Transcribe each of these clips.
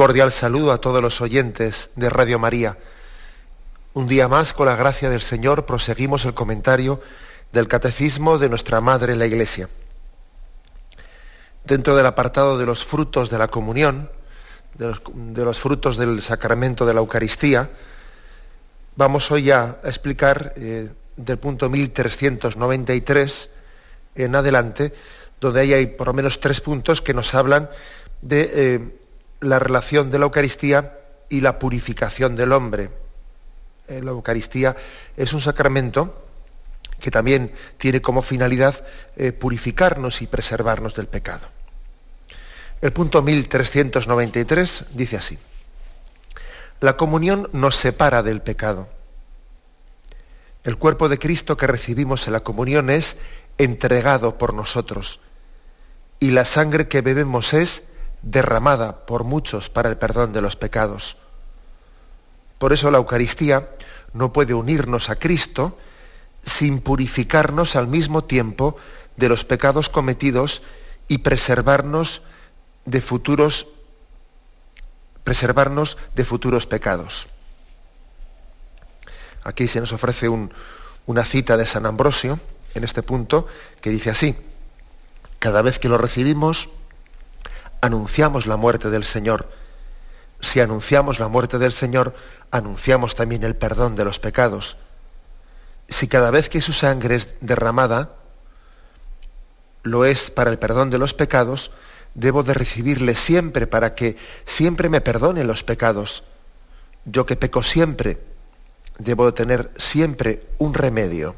Cordial saludo a todos los oyentes de Radio María. Un día más, con la gracia del Señor, proseguimos el comentario del Catecismo de nuestra Madre la Iglesia. Dentro del apartado de los frutos de la comunión, de los, frutos del sacramento de la Eucaristía, vamos hoy a, explicar eh, del punto 1393 en adelante, donde ahí hay por lo menos tres puntos que nos hablan de eh, la relación de la Eucaristía y la purificación del hombre. Eh, la Eucaristía es un sacramento que también tiene como finalidad eh, purificarnos y preservarnos del pecado. El punto 1393 dice así, la comunión nos separa del pecado. El cuerpo de Cristo que recibimos en la comunión es entregado por nosotros y la sangre que bebemos es derramada por muchos para el perdón de los pecados. Por eso la Eucaristía no puede unirnos a Cristo sin purificarnos al mismo tiempo de los pecados cometidos y preservarnos de futuros preservarnos de futuros pecados. Aquí se nos ofrece una cita de San Ambrosio en este punto que dice así: Cada vez que lo recibimos anunciamos la muerte del Señor. Si anunciamos la muerte del Señor, anunciamos también el perdón de los pecados. Si cada vez que su sangre es derramada, lo es para el perdón de los pecados, debo de recibirle siempre para que siempre me perdone los pecados. Yo que peco siempre, debo de tener siempre un remedio.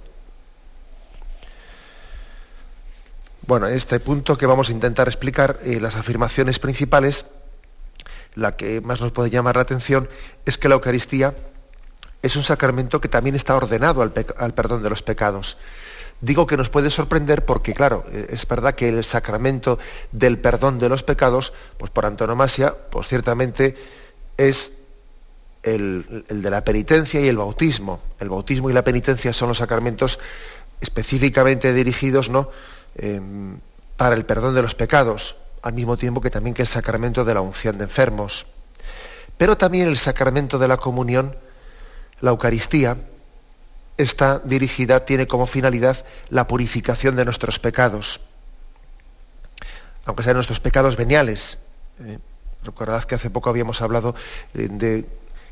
Bueno, en este punto que vamos a intentar explicar eh, las afirmaciones principales, la que más nos puede llamar la atención es que la Eucaristía es un sacramento que también está ordenado al, perdón de los pecados. Digo que nos puede sorprender porque, claro, eh, es verdad que el sacramento del perdón de los pecados, pues por antonomasia, pues ciertamente es el, de la penitencia y el bautismo. El bautismo y la penitencia son los sacramentos específicamente dirigidos, ¿no? Em, para el perdón de los pecados, al mismo tiempo que también que el sacramento de la unción de enfermos. Pero también el sacramento de la comunión, la Eucaristía, está dirigida, tiene como finalidad la purificación de nuestros pecados, aunque sean nuestros pecados veniales. ¿eh? recordad que hace poco habíamos hablado eh, de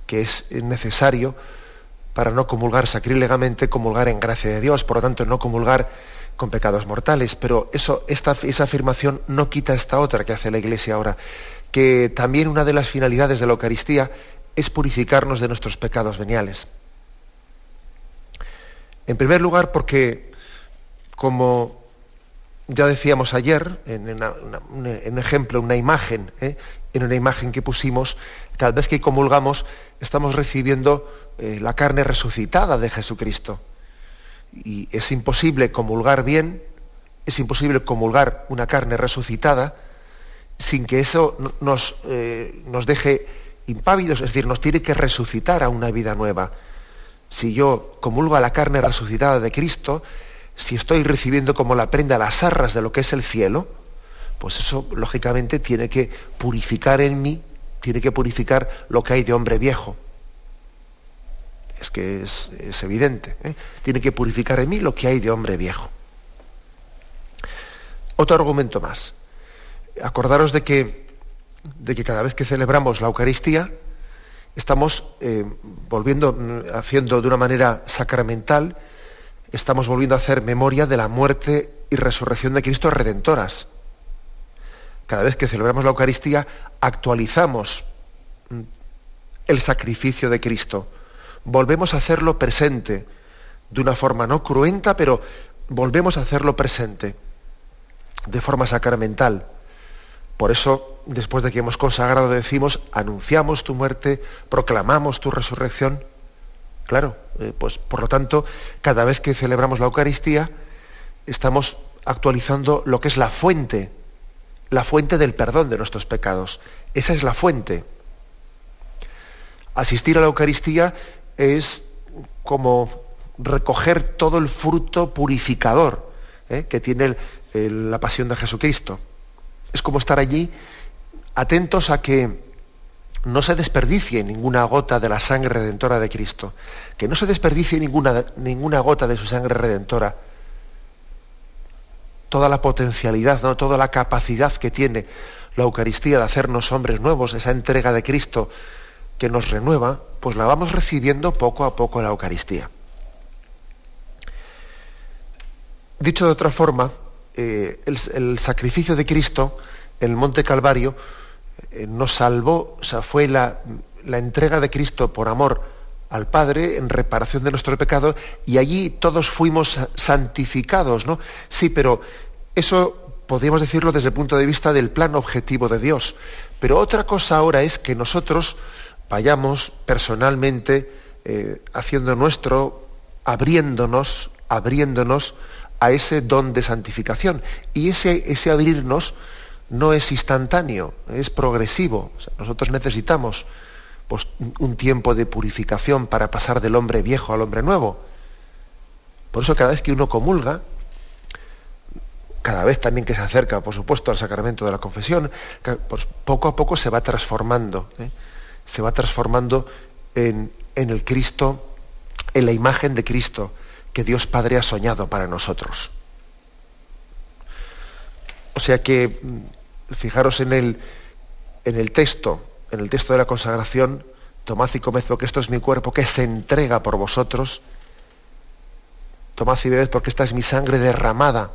que es necesario para no comulgar sacrílegamente, comulgar en gracia de Dios, por lo tanto no comulgar con pecados mortales, pero eso, esta, esa afirmación no quita esta otra que hace la Iglesia ahora, que también una de las finalidades de la Eucaristía es purificarnos de nuestros pecados veniales. En primer lugar, porque, como ya decíamos ayer, en, un ejemplo, una imagen, ¿eh? en una imagen que pusimos, tal vez que comulgamos, estamos recibiendo eh, la carne resucitada de Jesucristo y es imposible comulgar bien, es imposible comulgar una carne resucitada sin que eso nos, eh, nos deje impávidos, es decir, nos tiene que resucitar a una vida nueva. Si yo comulgo a la carne resucitada de Cristo, si estoy recibiendo como la prenda las arras de lo que es el cielo, pues eso lógicamente tiene que purificar en mí, tiene que purificar lo que hay de hombre viejo es que es, evidente. ¿eh? Tiene que purificar en mí lo que hay de hombre viejo. Otro argumento más. Acordaros de que, de que cada vez que celebramos la Eucaristía, estamos eh, volviendo, haciendo de una manera sacramental, estamos volviendo a hacer memoria de la muerte y resurrección de Cristo redentoras. Cada vez que celebramos la Eucaristía, actualizamos el sacrificio de Cristo. Volvemos a hacerlo presente, de una forma no cruenta, pero volvemos a hacerlo presente, de forma sacramental. Por eso, después de que hemos consagrado, decimos, anunciamos tu muerte, proclamamos tu resurrección. Claro, eh, pues por lo tanto, cada vez que celebramos la Eucaristía, estamos actualizando lo que es la fuente, la fuente del perdón de nuestros pecados. Esa es la fuente. Asistir a la Eucaristía es como recoger todo el fruto purificador ¿eh? que tiene la pasión de Jesucristo es como estar allí atentos a que no se desperdicie ninguna gota de la sangre redentora de Cristo, que no se desperdicie ninguna, ninguna gota de su sangre redentora. Toda la potencialidad, ¿no? toda la capacidad que tiene la Eucaristía de hacernos hombres nuevos, esa entrega de Cristo que nos renueva, pues la vamos recibiendo poco a poco la Eucaristía. Dicho de otra forma, eh, el, sacrificio de Cristo en el Monte Calvario eh, nos salvó, o sea, fue la, entrega de Cristo por amor al Padre en reparación de nuestro pecado y allí todos fuimos santificados, ¿no? Sí, pero eso podríamos decirlo desde el punto de vista del plan objetivo de Dios. Pero otra cosa ahora es que nosotros vayamos personalmente eh, haciendo nuestro, abriéndonos, abriéndonos a ese don de santificación. Y ese, ese abrirnos no es instantáneo, es progresivo. nosotros necesitamos pues, un tiempo de purificación para pasar del hombre viejo al hombre nuevo. Por eso cada vez que uno comulga, cada vez también que se acerca, por supuesto, al sacramento de la confesión, pues poco a poco se va transformando, ¿eh? Se va transformando en, en el Cristo, en la imagen de Cristo, que Dios Padre ha soñado para nosotros. O sea que, mm, fijaros en el, en el texto, en el texto de la consagración, tomad y comed porque esto es mi cuerpo que se entrega por vosotros. Tomad y bebed porque esta es mi sangre derramada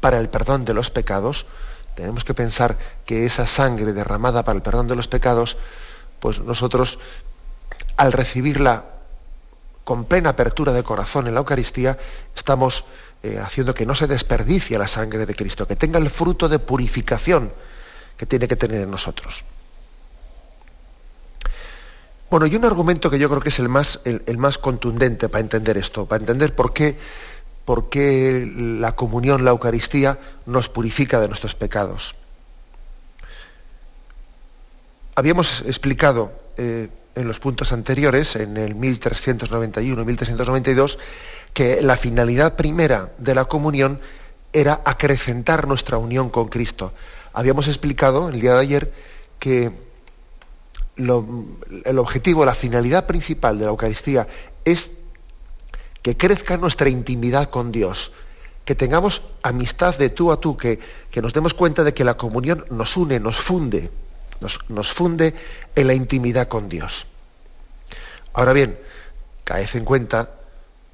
para el perdón de los pecados. Tenemos que pensar que esa sangre derramada para el perdón de los pecados, pues nosotros al recibirla con plena apertura de corazón en la Eucaristía, estamos eh, haciendo que no se desperdicie la sangre de Cristo, que tenga el fruto de purificación que tiene que tener en nosotros. Bueno, y un argumento que yo creo que es el más, el, más contundente para entender esto, para entender por qué, por qué la comunión, la Eucaristía, nos purifica de nuestros pecados. Habíamos explicado eh, en los puntos anteriores, en el 1391 y 1392, que la finalidad primera de la comunión era acrecentar nuestra unión con Cristo. Habíamos explicado el día de ayer que el objetivo, la finalidad principal de la Eucaristía es que crezca nuestra intimidad con Dios, que tengamos amistad de tú a tú, que, que nos demos cuenta de que la comunión nos une, nos funde nos, funde en la intimidad con Dios. Ahora bien, caed en cuenta,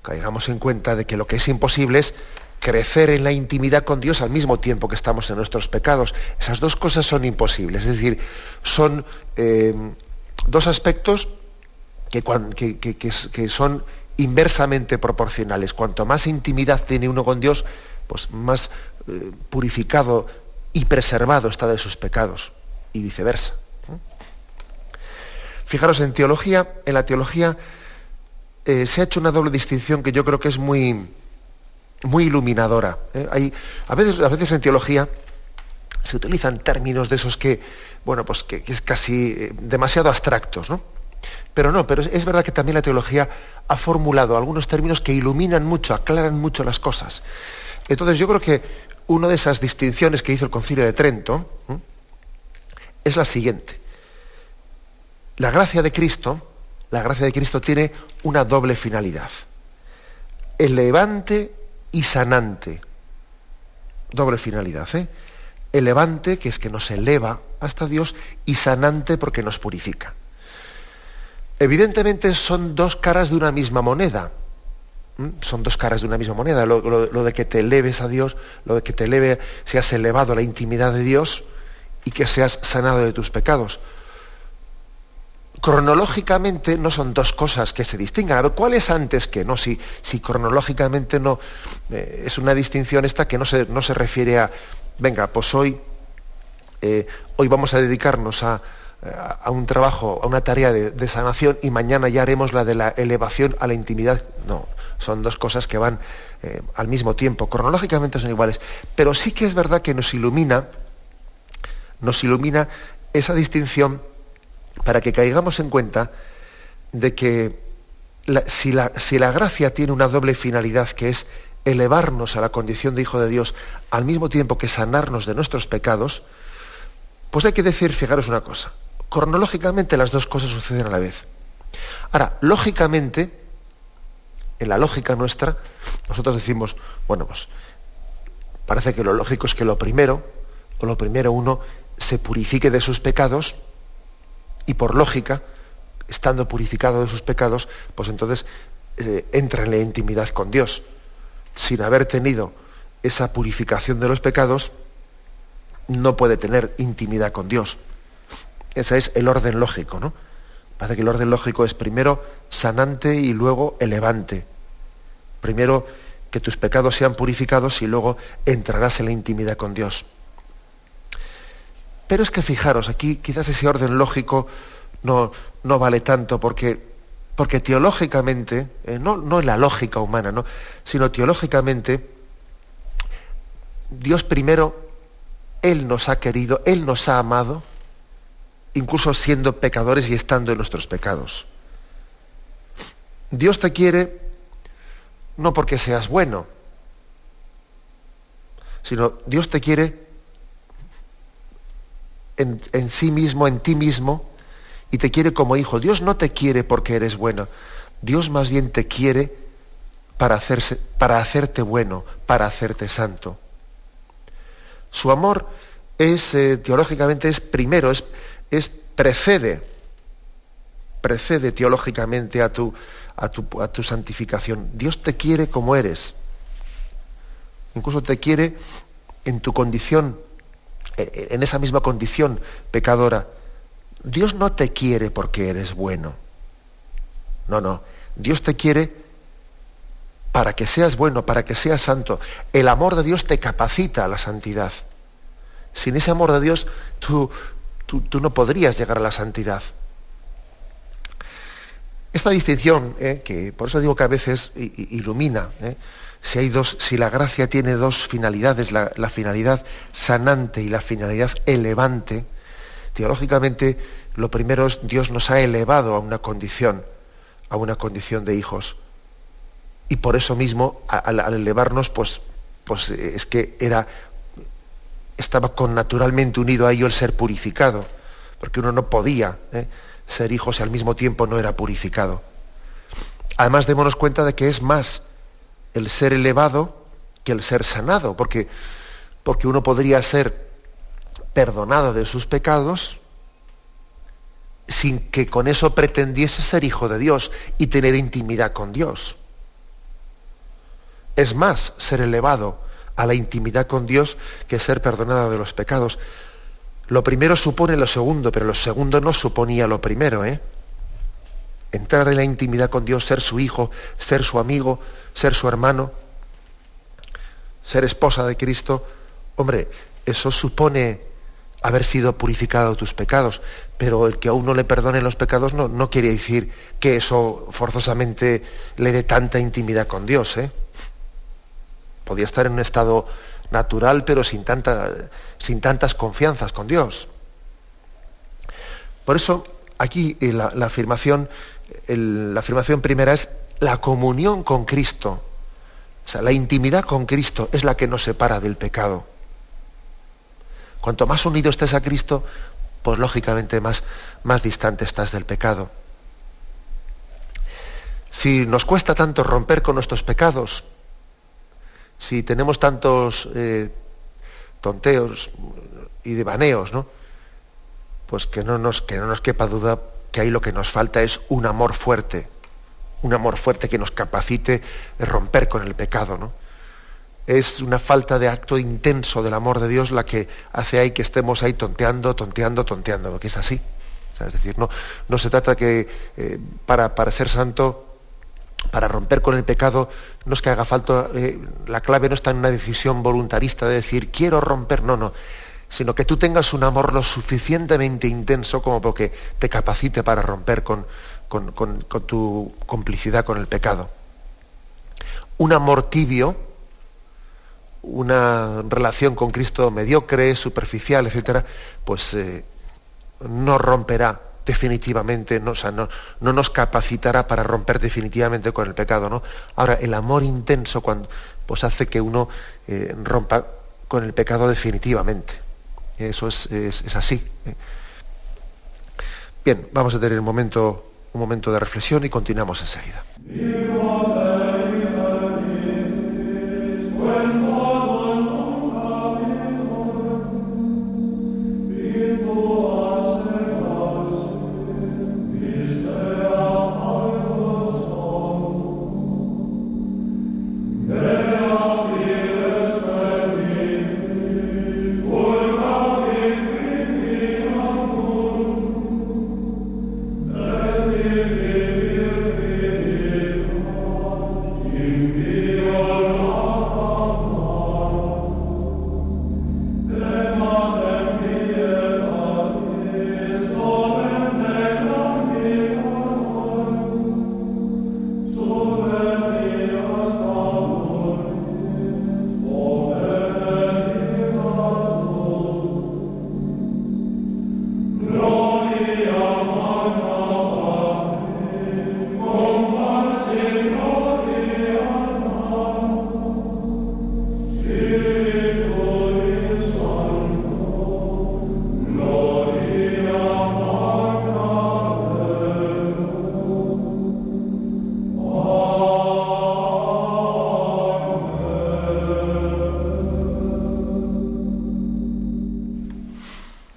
caigamos en cuenta de que lo que es imposible es crecer en la intimidad con Dios al mismo tiempo que estamos en nuestros pecados. Esas dos cosas son imposibles, es decir, son eh, dos aspectos que, son inversamente proporcionales. Cuanto más intimidad tiene uno con Dios, pues más eh, purificado y preservado está de sus pecados y viceversa. Fijaros, en teología, en la teología eh, se ha hecho una doble distinción que yo creo que es muy, muy iluminadora. ¿eh? Hay, a, veces, a veces en teología se utilizan términos de esos que, bueno, pues que, es casi eh, demasiado abstractos, ¿no? Pero no, pero es, verdad que también la teología ha formulado algunos términos que iluminan mucho, aclaran mucho las cosas. Entonces yo creo que una de esas distinciones que hizo el Concilio de Trento, es la siguiente. La gracia de Cristo, la gracia de Cristo tiene una doble finalidad. Elevante y sanante. Doble finalidad, ¿eh? Elevante, que es que nos eleva hasta Dios, y sanante porque nos purifica. Evidentemente son dos caras de una misma moneda. Son dos caras de una misma moneda. Lo, lo, de que te eleves a Dios, lo de que te eleve, seas elevado a la intimidad de Dios, y que seas sanado de tus pecados. cronológicamente no son dos cosas que se distingan. A ver, ¿cuál es antes que? No, si, si cronológicamente no eh, es una distinción esta que no se, no se refiere a, venga, pues hoy, eh, hoy vamos a dedicarnos a, a, un trabajo, a una tarea de, sanación y mañana ya haremos la de la elevación a la intimidad. No, son dos cosas que van eh, al mismo tiempo. Cronológicamente son iguales. Pero sí que es verdad que nos ilumina, nos ilumina esa distinción para que caigamos en cuenta de que si, la, si la gracia tiene una doble finalidad que es elevarnos a la condición de hijo de Dios al mismo tiempo que sanarnos de nuestros pecados, pues hay que decir, fijaros una cosa, cronológicamente las dos cosas suceden a la vez. Ahora, lógicamente, en la lógica nuestra, nosotros decimos, bueno, pues parece que lo lógico es que lo primero, o lo primero uno se purifique de sus pecados y por lógica, estando purificado de sus pecados, pues entonces eh, entra en la intimidad con Dios. Sin haber tenido esa purificación de los pecados, no puede tener intimidad con Dios. Ese es el orden lógico, ¿no? Parece que el orden lógico es primero sanante y luego elevante. Primero que tus pecados sean purificados y luego entrarás en la intimidad con Dios. Pero es que fijaros, aquí quizás ese orden lógico no, no vale tanto porque, porque teológicamente, eh, no, no en la lógica humana, ¿no? sino teológicamente, Dios primero, Él nos ha querido, Él nos ha amado, incluso siendo pecadores y estando en nuestros pecados. Dios te quiere no porque seas bueno, sino Dios te quiere en, sí mismo, en ti mismo, y te quiere como hijo. Dios no te quiere porque eres bueno. Dios más bien te quiere para, hacerse, para hacerte bueno, para hacerte santo. Su amor es, eh, teológicamente, es primero, es, es precede, precede teológicamente a tu, a, tu, a tu santificación. Dios te quiere como eres. Incluso te quiere en tu condición, en esa misma condición pecadora. Dios no te quiere porque eres bueno. No, no. Dios te quiere para que seas bueno, para que seas santo. El amor de Dios te capacita a la santidad. Sin ese amor de Dios, tú, tú, no podrías llegar a la santidad. Esta distinción, eh, que por eso digo que a veces ilumina, eh, si, dos, si la gracia tiene dos finalidades, la, finalidad sanante y la finalidad elevante, teológicamente lo primero es Dios nos ha elevado a una condición, a una condición de hijos. Y por eso mismo, al, elevarnos, pues, pues es que era estaba con naturalmente unido a ello el ser purificado, porque uno no podía ¿eh? ser hijo si al mismo tiempo no era purificado. Además, démonos cuenta de que es más el ser elevado que el ser sanado, porque, porque uno podría ser perdonado de sus pecados sin que con eso pretendiese ser hijo de Dios y tener intimidad con Dios. Es más ser elevado a la intimidad con Dios que ser perdonada de los pecados. Lo primero supone lo segundo, pero lo segundo no suponía lo primero. ¿eh? Entrar en la intimidad con Dios, ser su hijo, ser su amigo, ser su hermano, ser esposa de Cristo, hombre, eso supone haber sido purificado de tus pecados, pero el que a uno le perdone los pecados no, no quiere decir que eso forzosamente le dé tanta intimidad con Dios. ¿eh? Podía estar en un estado natural, pero sin, sin tantas confianzas con Dios. Por eso, aquí eh, la, afirmación, la afirmación primera es la comunión con Cristo. O sea, la intimidad con Cristo es la que nos separa del pecado. Cuanto más unido estés a Cristo, pues lógicamente más, más distante estás del pecado. Si nos cuesta tanto romper con nuestros pecados, si tenemos tantos eh, tonteos y devaneos, ¿no? Pues que no, nos, que no nos quepa duda que ahí lo que nos falta es un amor fuerte, un amor fuerte que nos capacite a romper con el pecado, ¿no? Es una falta de acto intenso del amor de Dios la que hace ahí que estemos ahí tonteando, tonteando, tonteando, porque es así. es decir, no, no se trata que eh, para, para, ser santo, para romper con el pecado, no es que haga falta, eh, la clave no está en una decisión voluntarista de decir quiero romper, no, no, sino que tú tengas un amor lo suficientemente intenso como porque te capacite para romper con, tu complicidad con el pecado. Un amor tibio, una relación con Cristo mediocre, superficial, etcétera, pues eh, no romperá definitivamente, no, no, no, nos capacitará para romper definitivamente con el pecado. ¿no? Ahora, el amor intenso pues hace que uno eh, rompa con el pecado definitivamente. Eso es, es, así. ¿eh? Bien, vamos a tener un momento, un momento de reflexión y continuamos enseguida.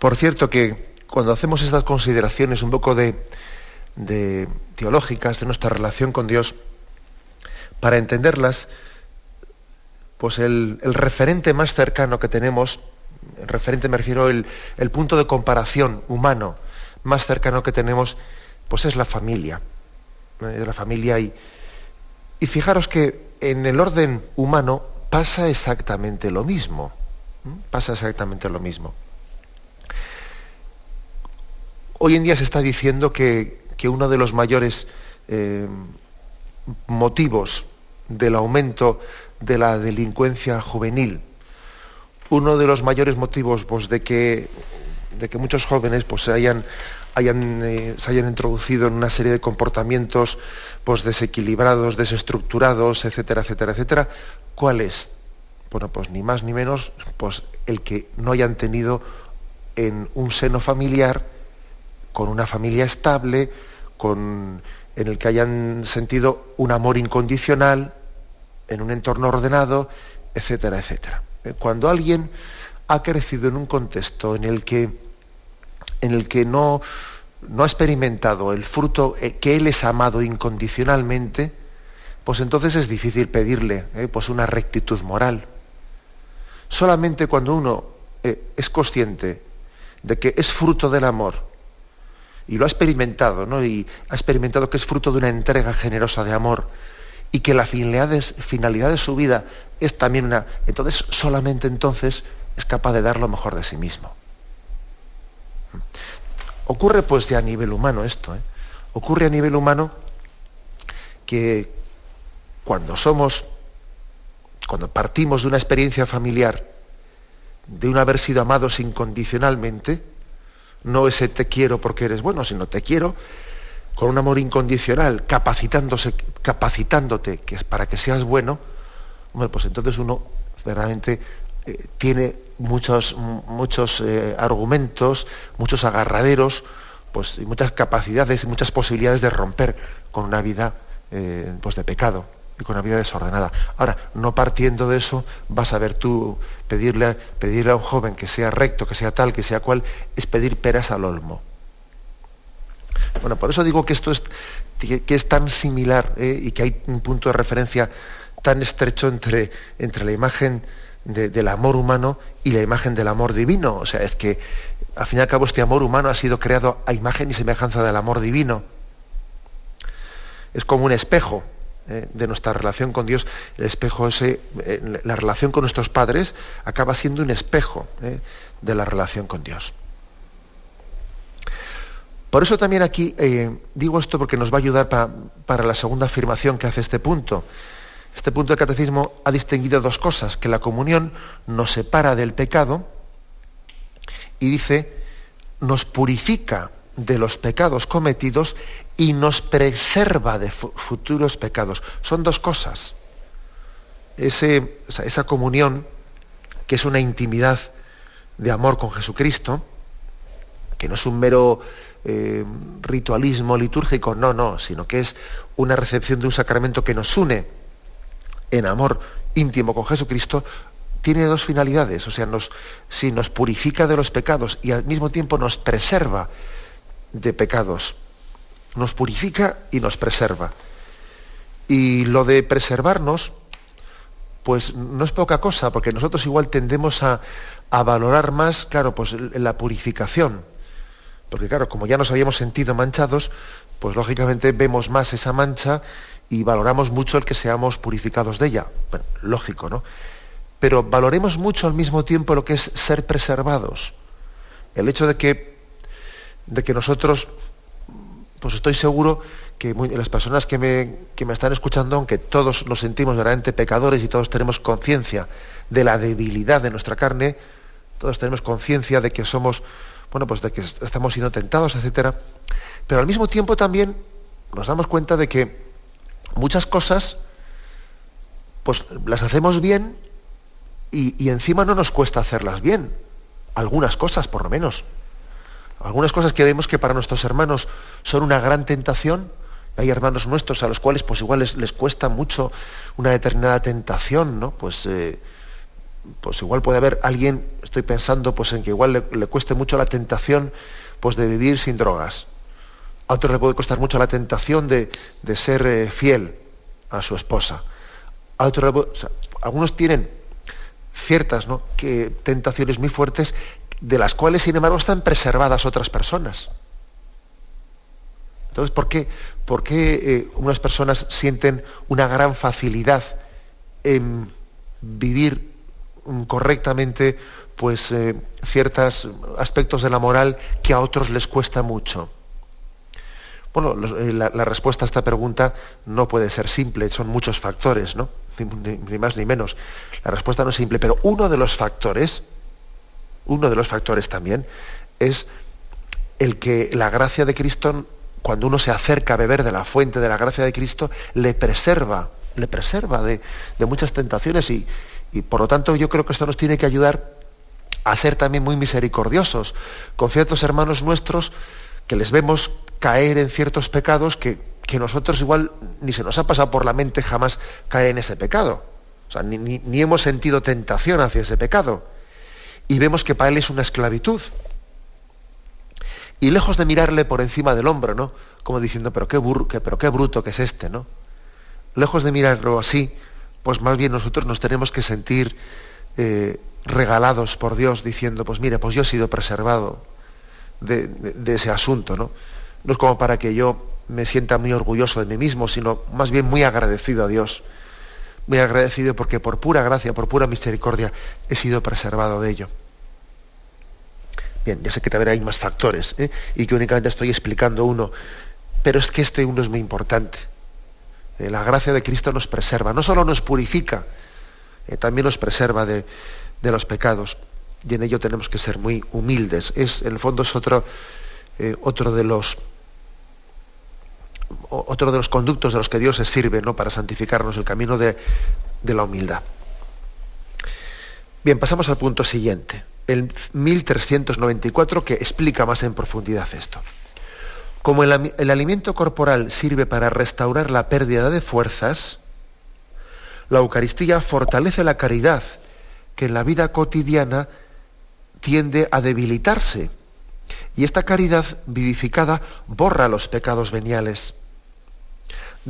Por cierto que cuando hacemos estas consideraciones un poco de, teológicas de nuestra relación con Dios, para entenderlas, pues el, referente más cercano que tenemos, el referente me refiero el, punto de comparación humano más cercano que tenemos, pues es la familia. La familia y, y fijaros que en el orden humano pasa exactamente lo mismo. Pasa exactamente lo mismo. Hoy en día se está diciendo que, uno de los mayores eh, motivos del aumento de la delincuencia juvenil, uno de los mayores motivos pues, de, que, de que muchos jóvenes pues, se, hayan, hayan, eh, hayan introducido en una serie de comportamientos pues, desequilibrados, desestructurados, etcétera, etcétera, etcétera, ¿cuál es? Bueno, pues ni más ni menos pues, el que no hayan tenido en un seno familiar con una familia estable, con, en el que hayan sentido un amor incondicional, en un entorno ordenado, etcétera, etcétera. Eh, cuando alguien ha crecido en un contexto en el que, en el que no, no ha experimentado el fruto eh, que él es amado incondicionalmente, pues entonces es difícil pedirle eh, pues una rectitud moral. Solamente cuando uno es consciente de que es fruto del amor y lo ha experimentado, ¿no? Y ha experimentado que es fruto de una entrega generosa de amor y que la finalidad de, su vida es también una... Entonces, solamente entonces es capaz de dar lo mejor de sí mismo. Ocurre pues ya a nivel humano esto, ¿eh? Ocurre a nivel humano que cuando somos, cuando partimos de una experiencia familiar, de un haber sido amados incondicionalmente, no ese te quiero porque eres bueno, sino te quiero con un amor incondicional, capacitándote que es para que seas bueno, pues entonces uno verdaderamente eh, tiene muchos, muchos eh, argumentos, muchos agarraderos, pues, y muchas capacidades y muchas posibilidades de romper con una vida eh, pues de pecado con una vida desordenada. Ahora, no partiendo de eso, vas a ver tú pedirle, pedirle a un joven que sea recto, que sea tal, que sea cual, es pedir peras al olmo. Bueno, por eso digo que esto es, que es tan similar ¿eh? y que hay un punto de referencia tan estrecho entre, entre la imagen del amor humano y la imagen del amor divino. O sea, es que al fin y al cabo este amor humano ha sido creado a imagen y semejanza del amor divino. Es como un espejo eh, de nuestra relación con Dios. El espejo ese, eh, la relación con nuestros padres acaba siendo un espejo eh, de la relación con Dios. Por eso también aquí digo esto porque nos va a ayudar para la segunda afirmación que hace este punto. Este punto del catecismo ha distinguido dos cosas, que la comunión nos separa del pecado y dice, nos purifica de los pecados cometidos y nos preserva de futuros pecados. Son dos cosas. esa comunión, que es una intimidad de amor con Jesucristo, que no es un mero eh, ritualismo litúrgico, no, no, sino que es una recepción de un sacramento que nos une en amor íntimo con Jesucristo, tiene dos finalidades. O sea, nos, si nos purifica de los pecados y al mismo tiempo nos preserva de pecados. Nos purifica y nos preserva. Y lo de preservarnos, pues no es poca cosa, porque nosotros igual tendemos a, a valorar más, claro, pues la purificación. Porque claro, como ya nos habíamos sentido manchados, pues lógicamente vemos más esa mancha y valoramos mucho el que seamos purificados de ella. Bueno, lógico, ¿no? Pero valoremos mucho al mismo tiempo lo que es ser preservados. El hecho de que, de que nosotros, pues estoy seguro que las personas que me, que me están escuchando, aunque todos nos sentimos verdaderamente pecadores y todos tenemos conciencia de la debilidad de nuestra carne, todos tenemos conciencia de que somos, bueno, pues de que estamos siendo tentados, etcétera, pero al mismo tiempo también nos damos cuenta de que muchas cosas, pues las hacemos bien y, encima no nos cuesta hacerlas bien. Algunas cosas, por lo menos. Algunas cosas que vemos que para nuestros hermanos son una gran tentación. Hay hermanos nuestros a los cuales pues igual les, cuesta mucho una determinada tentación, ¿no? Pues, eh, pues igual puede haber alguien, estoy pensando pues en que igual le, cueste mucho la tentación pues de vivir sin drogas a otros le puede costar mucho la tentación de, ser eh, fiel a su esposa. A otros algunos tienen ciertas que, tentaciones muy fuertes de las cuales, sin embargo, están preservadas otras personas. Entonces, ¿por qué, por qué eh, unas personas sienten una gran facilidad en vivir mm, correctamente pues, eh, ciertos aspectos de la moral que a otros les cuesta mucho? Bueno, eh, la, respuesta a esta pregunta no puede ser simple, son muchos factores, ¿no? Ni, más ni menos. La respuesta no es simple, pero uno de los factores, uno de los factores también, es el que la gracia de Cristo, cuando uno se acerca a beber de la fuente de la gracia de Cristo, le preserva, le preserva de, muchas tentaciones y, por lo tanto yo creo que esto nos tiene que ayudar a ser también muy misericordiosos con ciertos hermanos nuestros que les vemos caer en ciertos pecados que, nosotros igual ni se nos ha pasado por la mente jamás caer en ese pecado. O sea, ni, hemos sentido tentación hacia ese pecado. Y vemos que para él es una esclavitud. Y lejos de mirarle por encima del hombro, ¿no? Como diciendo, pero qué, pero qué bruto que es este, ¿no? Lejos de mirarlo así, pues más bien nosotros nos tenemos que sentir eh, regalados por Dios diciendo, pues mire, pues yo he sido preservado de ese asunto, ¿no? no es como para que yo me sienta muy orgulloso de mí mismo, sino más bien muy agradecido a Dios. Muy agradecido porque por pura gracia, por pura misericordia, he sido preservado de ello. Bien, ya sé que también hay más factores ¿eh? y que únicamente estoy explicando uno, pero es que este uno es muy importante. Eh, la gracia de Cristo nos preserva, no solo nos purifica, eh, también nos preserva de, de, los pecados. Y en ello tenemos que ser muy humildes. Es, en el fondo es otro, otro de los otro de los conductos de los que Dios se sirve ¿no? para santificarnos el camino de, la humildad. Bien, pasamos al punto siguiente, el 1394, que explica más en profundidad esto. Como el, el, alimento corporal sirve para restaurar la pérdida de fuerzas, la Eucaristía fortalece la caridad, que en la vida cotidiana tiende a debilitarse. Y esta caridad vivificada borra los pecados veniales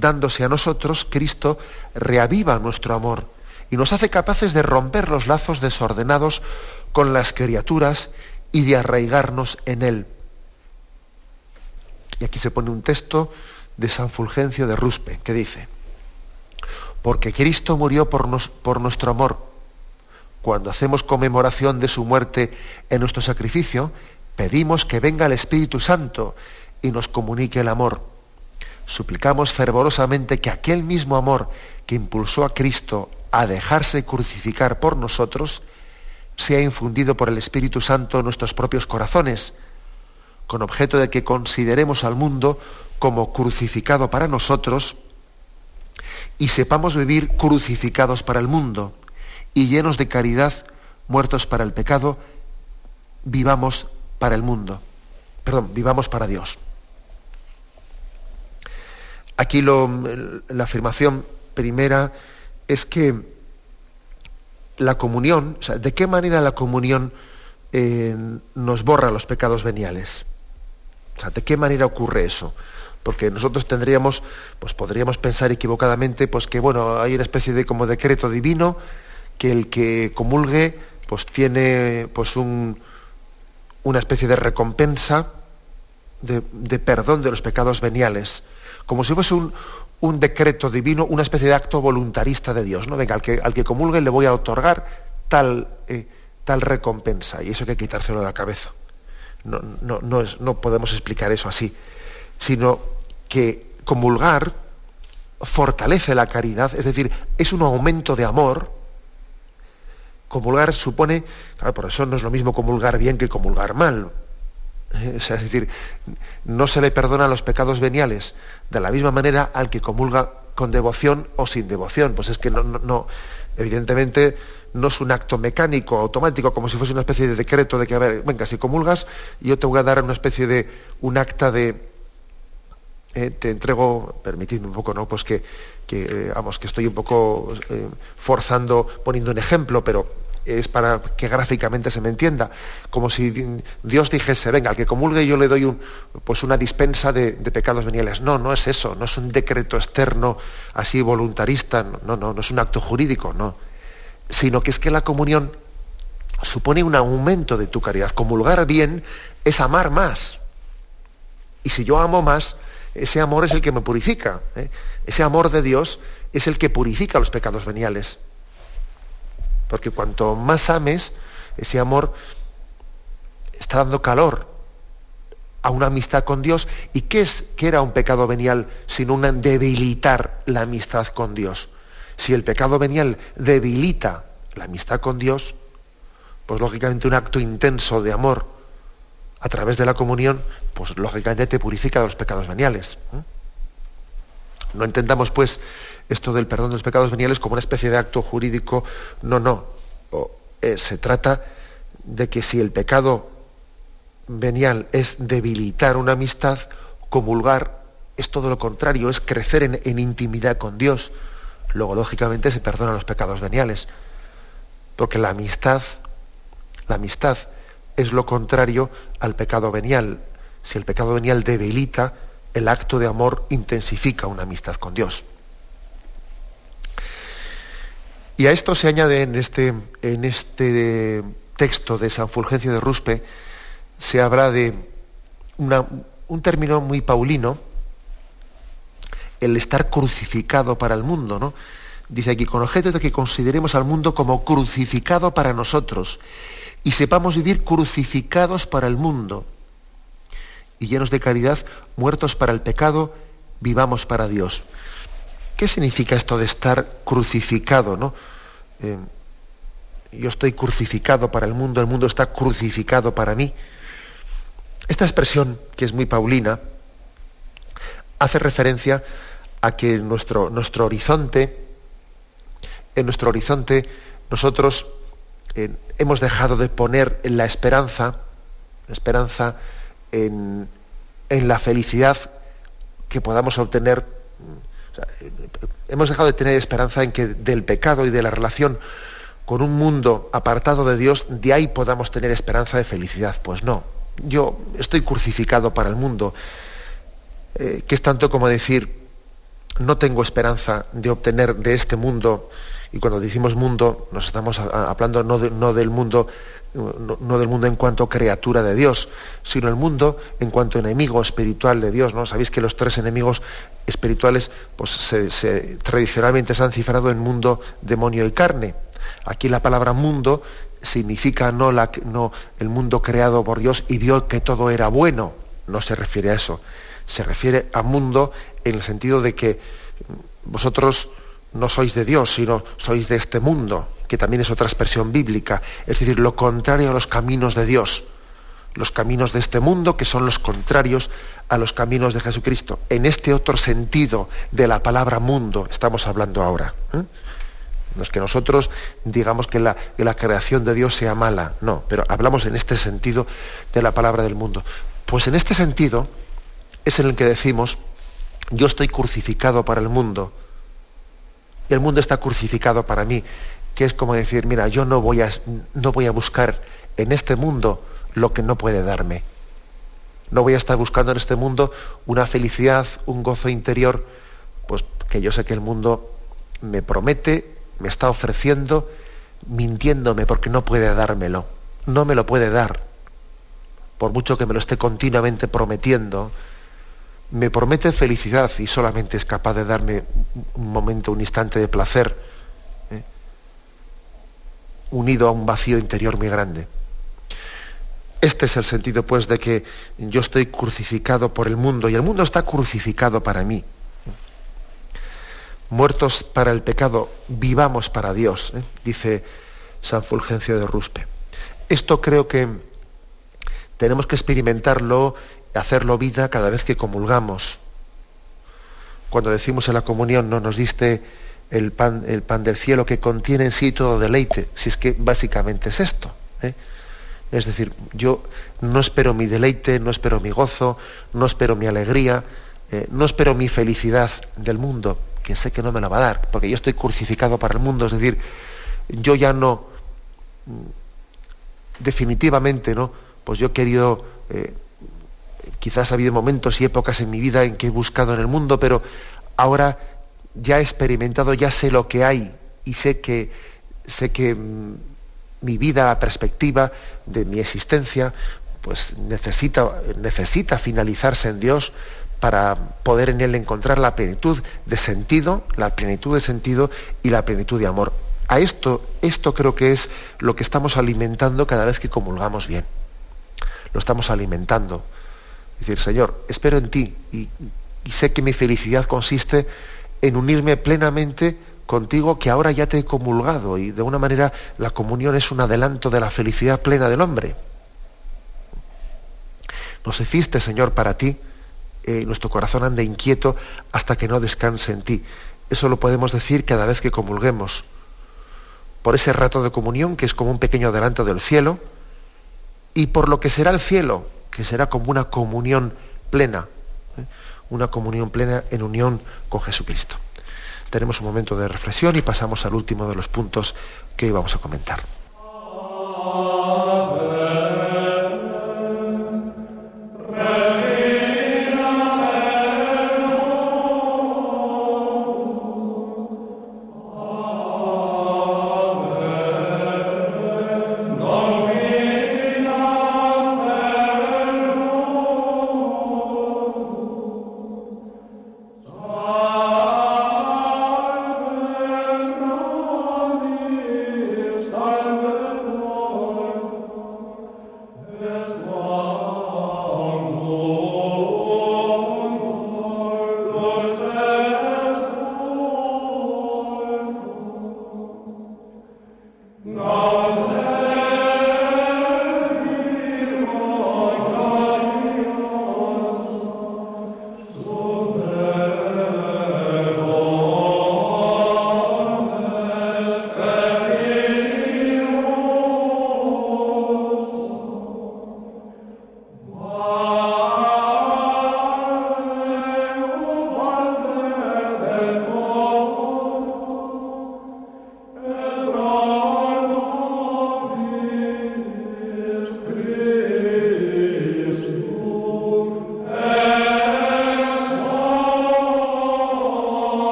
dándose a nosotros, Cristo reaviva nuestro amor y nos hace capaces de romper los lazos desordenados con las criaturas y de arraigarnos en Él. Y aquí se pone un texto de San Fulgencio de Ruspe, que dice, porque Cristo murió por, por nuestro amor. Cuando hacemos conmemoración de su muerte en nuestro sacrificio, pedimos que venga el Espíritu Santo y nos comunique el amor. Suplicamos fervorosamente que aquel mismo amor que impulsó a Cristo a dejarse crucificar por nosotros, sea infundido por el Espíritu Santo en nuestros propios corazones, con objeto de que consideremos al mundo como crucificado para nosotros y sepamos vivir crucificados para el mundo y llenos de caridad, muertos para el pecado, vivamos para el mundo. Perdón, vivamos para Dios. Aquí la afirmación primera es que la comunión, o sea, ¿de qué manera la comunión eh, nos borra los pecados veniales? O sea, ¿de qué manera ocurre eso? Porque nosotros tendríamos, pues podríamos pensar equivocadamente, pues que bueno, hay una especie de como decreto divino que el que comulgue, pues tiene pues un, una especie de recompensa de, perdón de los pecados veniales, como si fuese un, un, decreto divino, una especie de acto voluntarista de Dios, ¿no? Venga, al que, al que comulgue le voy a otorgar tal, eh, tal recompensa, y eso hay que quitárselo de la cabeza no, no, no, es, no podemos explicar eso así, sino que comulgar fortalece la caridad, es decir, es un aumento de amor. Comulgar supone, claro, por eso no es lo mismo comulgar bien que comulgar mal. Es decir, no se le perdonan los pecados veniales de la misma manera al que comulga con devoción o sin devoción. Pues es que no, evidentemente no es un acto mecánico, automático, como si fuese una especie de decreto de que, a ver, venga, si comulgas, yo te voy a dar una especie de, un acta de, eh, te entrego, permitidme un poco, ¿no? Pues que, que vamos, que estoy un poco eh, forzando, poniendo un ejemplo, pero es para que gráficamente se me entienda, como si Dios dijese, venga, al que comulgue yo le doy un, pues una dispensa de, pecados veniales. No, no es eso, no es un decreto externo así voluntarista, no, no, no es un acto jurídico, no sino que es que la comunión supone un aumento de tu caridad. Comulgar bien es amar más. Y si yo amo más, ese amor es el que me purifica. ¿eh? Ese amor de Dios es el que purifica los pecados veniales. Porque cuanto más ames, ese amor está dando calor a una amistad con Dios. ¿Y qué, es, qué era un pecado venial sino un debilitar la amistad con Dios? Si el pecado venial debilita la amistad con Dios, pues lógicamente un acto intenso de amor a través de la comunión, pues lógicamente te purifica de los pecados veniales. No entendamos pues esto del perdón de los pecados veniales como una especie de acto jurídico, no, no. Eh, se trata de que si el pecado venial es debilitar una amistad, comulgar es todo lo contrario, es crecer en intimidad con Dios, luego lógicamente se perdonan los pecados veniales. Porque la amistad, la amistad es lo contrario al pecado venial. Si el pecado venial debilita, el acto de amor intensifica una amistad con Dios. Y a esto se añade en este, en este texto de San Fulgencio de Ruspe, se habla de un término muy paulino, el estar crucificado para el mundo, ¿no? Dice aquí, con objeto de que consideremos al mundo como crucificado para nosotros y sepamos vivir crucificados para el mundo y llenos de caridad, muertos para el pecado, vivamos para Dios. ¿Qué significa esto de estar crucificado? ¿no? Eh, yo estoy crucificado para el mundo, el mundo está crucificado para mí. Esta expresión, que es muy paulina, hace referencia a que nuestro, nuestro horizonte, en nuestro horizonte, nosotros eh, hemos dejado de poner la esperanza, la esperanza en, la felicidad que podamos obtener. Hemos dejado de tener esperanza en que del pecado y de la relación con un mundo apartado de Dios, de ahí podamos tener esperanza de felicidad. Pues no, yo estoy crucificado para el mundo, eh, que es tanto como decir, no tengo esperanza de obtener de este mundo Y cuando decimos mundo, nos estamos hablando no, no del mundo no, del mundo en cuanto criatura de Dios, sino el mundo en cuanto enemigo espiritual de Dios. ¿no? Sabéis que los tres enemigos espirituales pues, tradicionalmente se han cifrado en mundo, demonio y carne. Aquí la palabra mundo significa no, no el mundo creado por Dios y vio que todo era bueno. No se refiere a eso. Se refiere a mundo en el sentido de que vosotros no sois de Dios, sino sois de este mundo que también es otra expresión bíblica, es decir, lo contrario a los caminos de Dios, los caminos de este mundo que son los contrarios a los caminos de Jesucristo. En este otro sentido de la palabra mundo estamos hablando ahora. ¿eh? No es que nosotros digamos que la, que la creación de Dios sea mala, no, pero hablamos en este sentido de la palabra del mundo. Pues en este sentido es en el que decimos, yo estoy crucificado para el mundo, y el mundo está crucificado para mí que es como decir, mira, yo no voy a, no voy a buscar en este mundo lo que no puede darme. No voy a estar buscando en este mundo una felicidad, un gozo interior, pues que yo sé que el mundo me promete, me está ofreciendo, mintiéndome porque no puede dármelo. No me lo puede dar. Por mucho que me lo esté continuamente prometiendo, me promete felicidad y solamente es capaz de darme un momento, un instante de placer unido a un vacío interior muy grande. Este es el sentido, pues, de que yo estoy crucificado por el mundo y el mundo está crucificado para mí. Muertos para el pecado, vivamos para Dios, ¿eh? dice San Fulgencio de Ruspe. Esto creo que tenemos que experimentarlo, hacerlo vida cada vez que comulgamos. Cuando decimos en la comunión, no nos diste el pan, el pan del cielo que contiene en sí todo deleite, si es que básicamente es esto. ¿eh? Es decir, yo no espero mi deleite, no espero mi gozo, no espero mi alegría, eh, no espero mi felicidad del mundo, que sé que no me la va a dar, porque yo estoy crucificado para el mundo, es decir, yo ya no, mm, definitivamente, ¿no? Pues yo he querido, eh, quizás ha habido momentos y épocas en mi vida en que he buscado en el mundo, pero ahora ya he experimentado, ya sé lo que hay y sé que, sé que mm, mi vida, la perspectiva de mi existencia, pues necesita, necesita finalizarse en Dios para poder en Él encontrar la plenitud de sentido, la plenitud de sentido y la plenitud de amor. A esto, esto creo que es lo que estamos alimentando cada vez que comulgamos bien. Lo estamos alimentando. Es decir, Señor, espero en ti y, sé que mi felicidad consiste unirme plenamente contigo que ahora ya te he comulgado y de una manera la comunión es un adelanto de la felicidad plena del hombre. Nos hiciste, Señor, para ti, eh, nuestro corazón anda inquieto hasta que no descanse en ti. Eso lo podemos decir cada vez que comulguemos. Por ese rato de comunión que es como un pequeño adelanto del cielo y por lo que será el cielo, que será como una comunión plena una comunión plena en unión con Jesucristo. Tenemos un momento de reflexión y pasamos al último de los puntos que íbamos a comentar.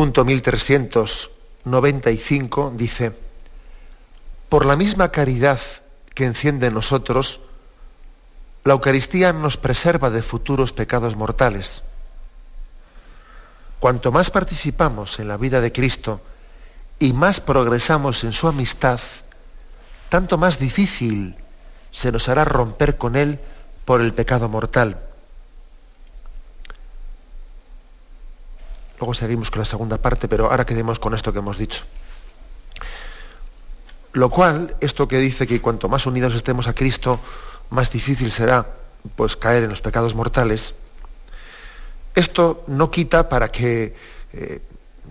Punto 1395 dice, por la misma caridad que enciende en nosotros, la Eucaristía nos preserva de futuros pecados mortales. Cuanto más participamos en la vida de Cristo y más progresamos en su amistad, tanto más difícil se nos hará romper con Él por el pecado mortal. Luego seguimos con la segunda parte, pero ahora quedemos con esto que hemos dicho. Lo cual, esto que dice que cuanto más unidos estemos a Cristo, más difícil será pues caer en los pecados mortales. Esto no quita para que eh,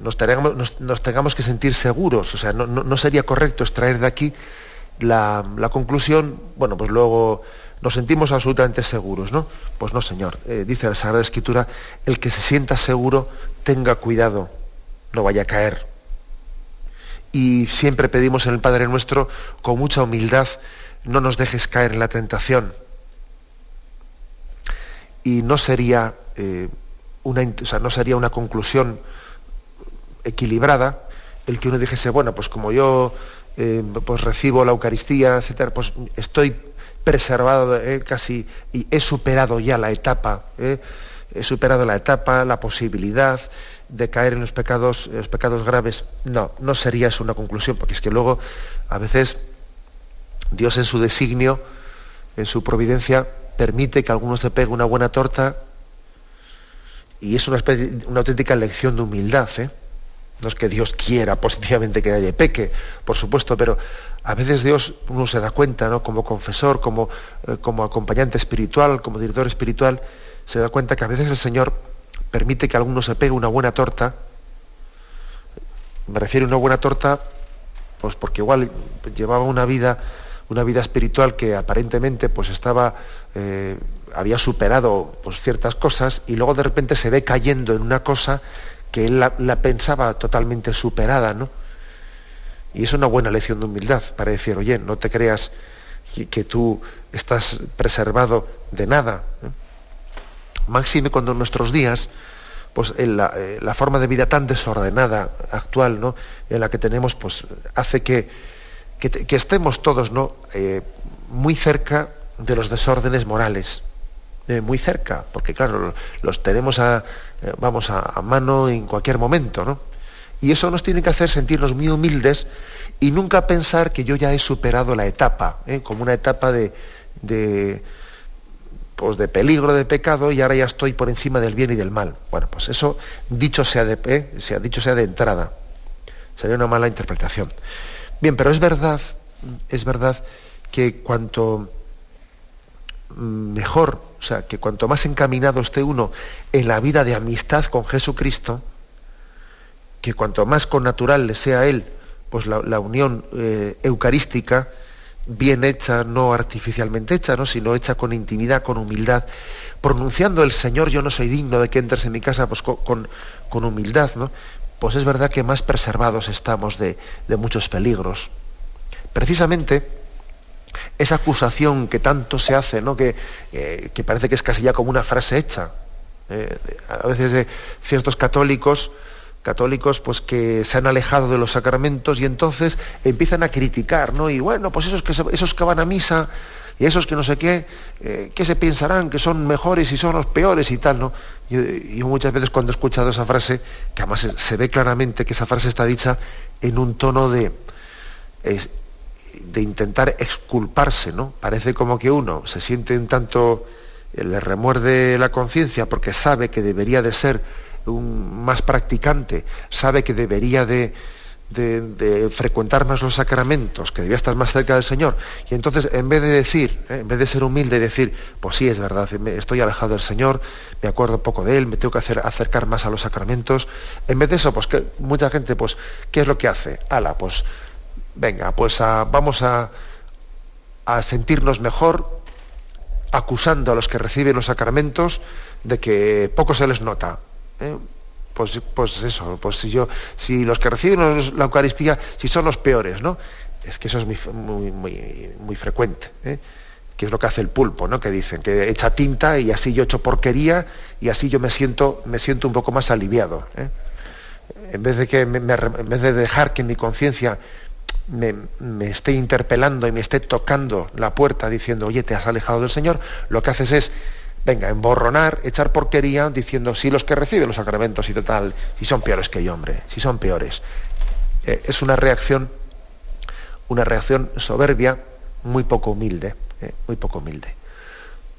nos, tengamos, que sentir seguros, o sea, no, sería correcto extraer de aquí la, conclusión, bueno, pues luego nos sentimos absolutamente seguros, ¿no? Pues no, Señor, eh, dice la Sagrada Escritura, el que se sienta seguro, tenga cuidado, no vaya a caer. Y siempre pedimos en el Padre nuestro, con mucha humildad, no nos dejes caer en la tentación. Y no sería, eh, una, no sería una conclusión equilibrada el que uno dijese, bueno, pues como yo eh, pues recibo la Eucaristía, etcétera, pues estoy preservado eh, casi y he superado ya la etapa, he superado la etapa, la posibilidad de caer en los pecados, los pecados graves. No, no sería eso una conclusión, porque es que luego a veces Dios en su designio, en su providencia, permite que alguno se pegue una buena torta y es una, una auténtica lección de humildad. ¿eh? No es que Dios quiera positivamente que nadie peque, por supuesto, pero a veces Dios uno se da cuenta, ¿no? como confesor, como, eh, como acompañante espiritual, como director espiritual, se da cuenta que a veces el Señor permite que alguno se pegue una buena torta. Me refiero a una buena torta, pues porque igual llevaba una vida una vida espiritual que aparentemente pues estaba, eh, había superado pues, ciertas cosas y luego de repente se ve cayendo en una cosa que él la, pensaba totalmente superada, ¿no? Y es una buena lección de humildad para decir, oye, no te creas que, tú estás preservado de nada. Máxime cuando en nuestros días, pues en la, eh, la, forma de vida tan desordenada actual, ¿no? En la que tenemos, pues hace que, que, estemos todos ¿no? Eh, muy cerca de los desórdenes morales, eh, muy cerca, porque claro, los tenemos a, eh, vamos a, mano en cualquier momento, ¿no? Y eso nos tiene que hacer sentirnos muy humildes y nunca pensar que yo ya he superado la etapa, como una etapa de, pues de peligro, de pecado, y ahora ya estoy por encima del bien y del mal. Bueno, pues eso, dicho sea de, sea, dicho sea de entrada, sería una mala interpretación. Bien, pero es verdad, es verdad que cuanto mejor, o sea, que cuanto más encaminado esté uno en la vida de amistad con Jesucristo, que cuanto más con natural le sea a él, pues la, unión eh, eucarística, bien hecha, no artificialmente hecha, ¿no? sino hecha con intimidad, con humildad, pronunciando el Señor, yo no soy digno de que entres en mi casa, pues con, con humildad, ¿no? pues es verdad que más preservados estamos de, muchos peligros. Precisamente esa acusación que tanto se hace, ¿no? que, eh, que parece que es casi ya como una frase hecha, eh, a veces de ciertos católicos, católicos pues que se han alejado de los sacramentos y entonces empiezan a criticar, ¿no? Y bueno, pues esos que, esos que van a misa y esos que no sé qué, eh, ¿qué se pensarán? Que son mejores y son los peores y tal, ¿no? Yo, muchas veces cuando he escuchado esa frase, que además se, ve claramente que esa frase está dicha en un tono de, de intentar exculparse, ¿no? Parece como que uno se siente un tanto, eh, le remuerde la conciencia porque sabe que debería de ser más practicante, sabe que debería de, de, frecuentar más los sacramentos, que debía estar más cerca del Señor. Y entonces, en vez de decir, ¿eh? en vez de ser humilde y decir, pues sí, es verdad, estoy alejado del Señor, me acuerdo poco de Él, me tengo que hacer, acercar más a los sacramentos, en vez de eso, pues que mucha gente, pues, ¿qué es lo que hace? Ala, pues, venga, pues vamos a, sentirnos mejor acusando a los que reciben los sacramentos de que poco se les nota. ¿eh? pues, pues eso, pues si yo, si los que reciben la Eucaristía, si son los peores, ¿no? Es que eso es muy, frecuente, ¿eh? que es lo que hace el pulpo, ¿no? Que dicen que echa tinta y así yo echo porquería y así yo me siento, me siento un poco más aliviado. ¿eh? en vez de, que en vez de dejar que mi conciencia me, esté interpelando y me esté tocando la puerta diciendo, oye, te has alejado del Señor, lo que haces es, venga, emborronar, echar porquería diciendo, si los que reciben los sacramentos y total, si son peores que yo, hombre, si son peores. Eh, es una reacción, una reacción soberbia, muy poco humilde, eh, muy poco humilde.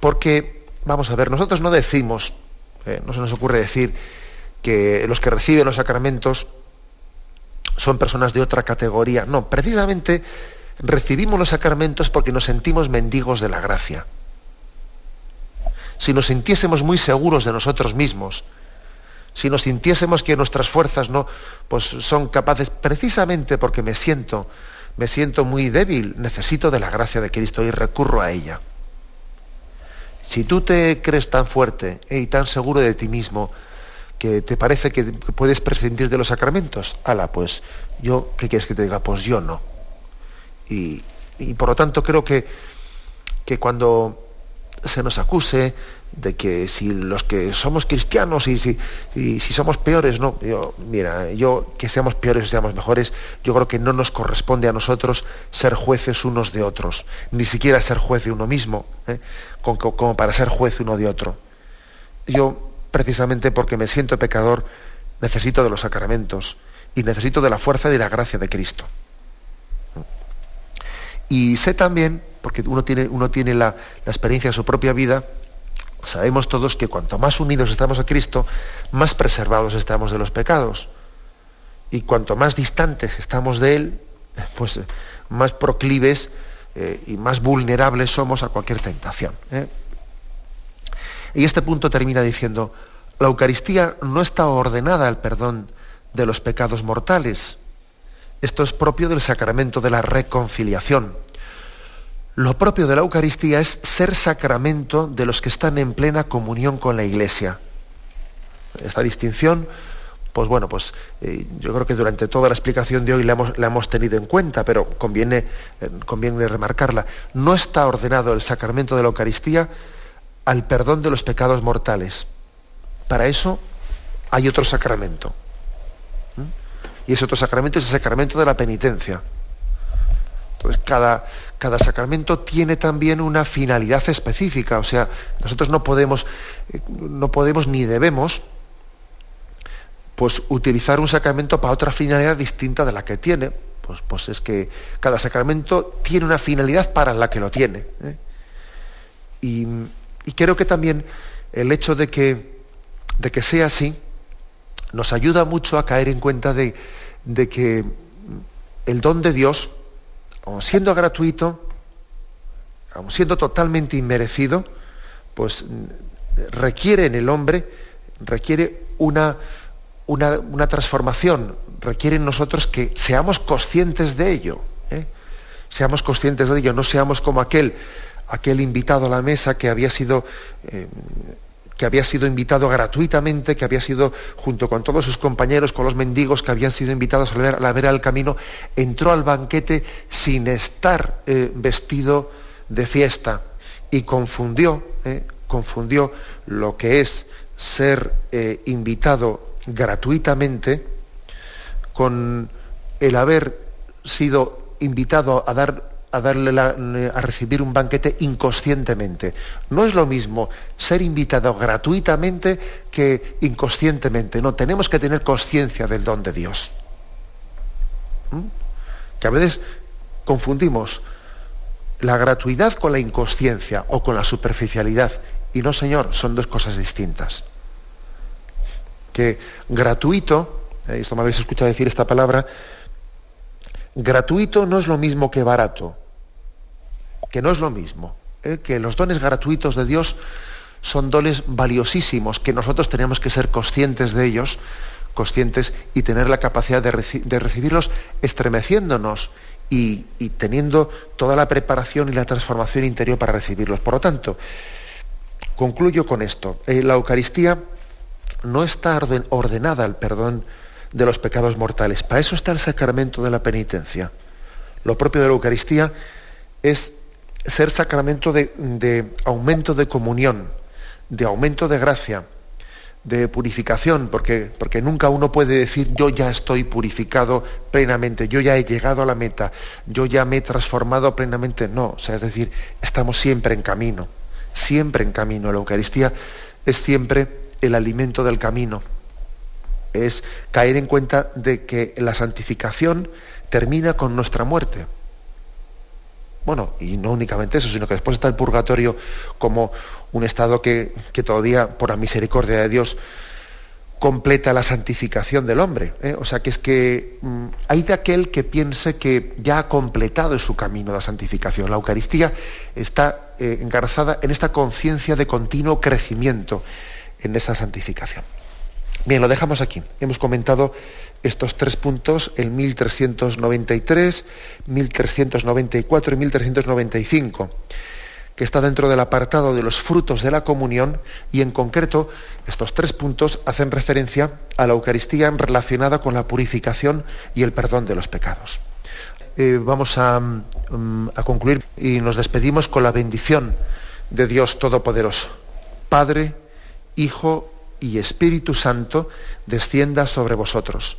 Porque, vamos a ver, nosotros no decimos, eh, no se nos ocurre decir que los que reciben los sacramentos son personas de otra categoría. No, precisamente recibimos los sacramentos porque nos sentimos mendigos de la gracia. Si nos sintiésemos muy seguros de nosotros mismos, si nos sintiésemos que nuestras fuerzas no pues son capaces precisamente porque me siento me siento muy débil, necesito de la gracia de Cristo y recurro a ella. Si tú te crees tan fuerte y tan seguro de ti mismo, que te parece que puedes prescindir de los sacramentos, ala, pues yo, ¿qué quieres que te diga? Pues yo no. Y, por lo tanto creo que, que cuando se nos acuse de que si los que somos cristianos y si, y si somos peores, no, yo, mira, yo que seamos peores o seamos mejores, yo creo que no nos corresponde a nosotros ser jueces unos de otros, ni siquiera ser juez de uno mismo, ¿eh? como, como para ser juez uno de otro. Yo precisamente porque me siento pecador, necesito de los sacramentos y necesito de la fuerza y de la gracia de Cristo. Y sé también, porque uno tiene, uno tiene la, experiencia de su propia vida, sabemos todos que cuanto más unidos estamos a Cristo, más preservados estamos de los pecados. Y cuanto más distantes estamos de Él, pues más proclives eh, y más vulnerables somos a cualquier tentación. ¿eh? Y este punto termina diciendo, la Eucaristía no está ordenada al perdón de los pecados mortales. Esto es propio del sacramento de la reconciliación. Lo propio de la Eucaristía es ser sacramento de los que están en plena comunión con la Iglesia. Esta distinción, pues bueno, pues eh, yo creo que durante toda la explicación de hoy la hemos, tenido en cuenta, pero conviene, eh, conviene remarcarla. No está ordenado el sacramento de la Eucaristía al perdón de los pecados mortales. Para eso hay otro sacramento. ¿Mm? Y ese otro sacramento es el sacramento de la penitencia. Entonces, cada, cada sacramento tiene también una finalidad específica. O sea, nosotros no podemos, eh, no podemos ni debemos pues, utilizar un sacramento para otra finalidad distinta de la que tiene. Pues, pues es que cada sacramento tiene una finalidad para la que lo tiene. ¿eh? Y, y creo que también el hecho de que, de que sea así nos ayuda mucho a caer en cuenta de, que el don de Dios, aun siendo gratuito, aun siendo totalmente inmerecido, pues requiere en el hombre, requiere una, una, transformación, requiere en nosotros que seamos conscientes de ello. ¿eh? Seamos conscientes de ello, no seamos como aquel aquel invitado a la mesa que había sido, eh, que había sido invitado gratuitamente, que había sido junto con todos sus compañeros, con los mendigos que habían sido invitados a la vera del camino, entró al banquete sin estar eh, vestido de fiesta y confundió, eh, confundió lo que es ser invitado gratuitamente con el haber sido invitado a dar a, darle a recibir un banquete inconscientemente. No es lo mismo ser invitado gratuitamente que inconscientemente. No, tenemos que tener conciencia del don de Dios. ¿Mm? Que a veces confundimos la gratuidad con la inconsciencia o con la superficialidad. Y no, Señor, son dos cosas distintas. Que gratuito, eh, esto me habéis escuchado decir esta palabra, gratuito no es lo mismo que barato, que no es lo mismo, ¿eh? que los dones gratuitos de Dios son dones valiosísimos, que nosotros tenemos que ser conscientes de ellos, conscientes y tener la capacidad de, recibirlos estremeciéndonos y, teniendo toda la preparación y la transformación interior para recibirlos. Por lo tanto, concluyo con esto. Eh, la Eucaristía no está ordenada al perdón de los pecados mortales. Para eso está el sacramento de la penitencia. Lo propio de la Eucaristía es ser sacramento de, aumento de comunión, de aumento de gracia, de purificación, porque, porque nunca uno puede decir yo ya estoy purificado plenamente, yo ya he llegado a la meta, yo ya me he transformado plenamente. No, o sea, es decir, estamos siempre en camino, siempre en camino. La Eucaristía es siempre el alimento del camino. Es caer en cuenta de que la santificación termina con nuestra muerte. Bueno, y no únicamente eso, sino que después está el purgatorio como un estado que, todavía, por la misericordia de Dios, completa la santificación del hombre. ¿eh? O sea que es que mm, hay de aquel que piense que ya ha completado su camino la santificación. La Eucaristía está eh, engarzada en esta conciencia de continuo crecimiento en esa santificación. Bien, lo dejamos aquí. Hemos comentado estos tres puntos, el 1393, 1394 y 1395, que está dentro del apartado de los frutos de la comunión y en concreto estos tres puntos hacen referencia a la Eucaristía relacionada con la purificación y el perdón de los pecados. Eh, vamos mm, a concluir y nos despedimos con la bendición de Dios Todopoderoso. Padre, Hijo y Espíritu Santo descienda sobre vosotros.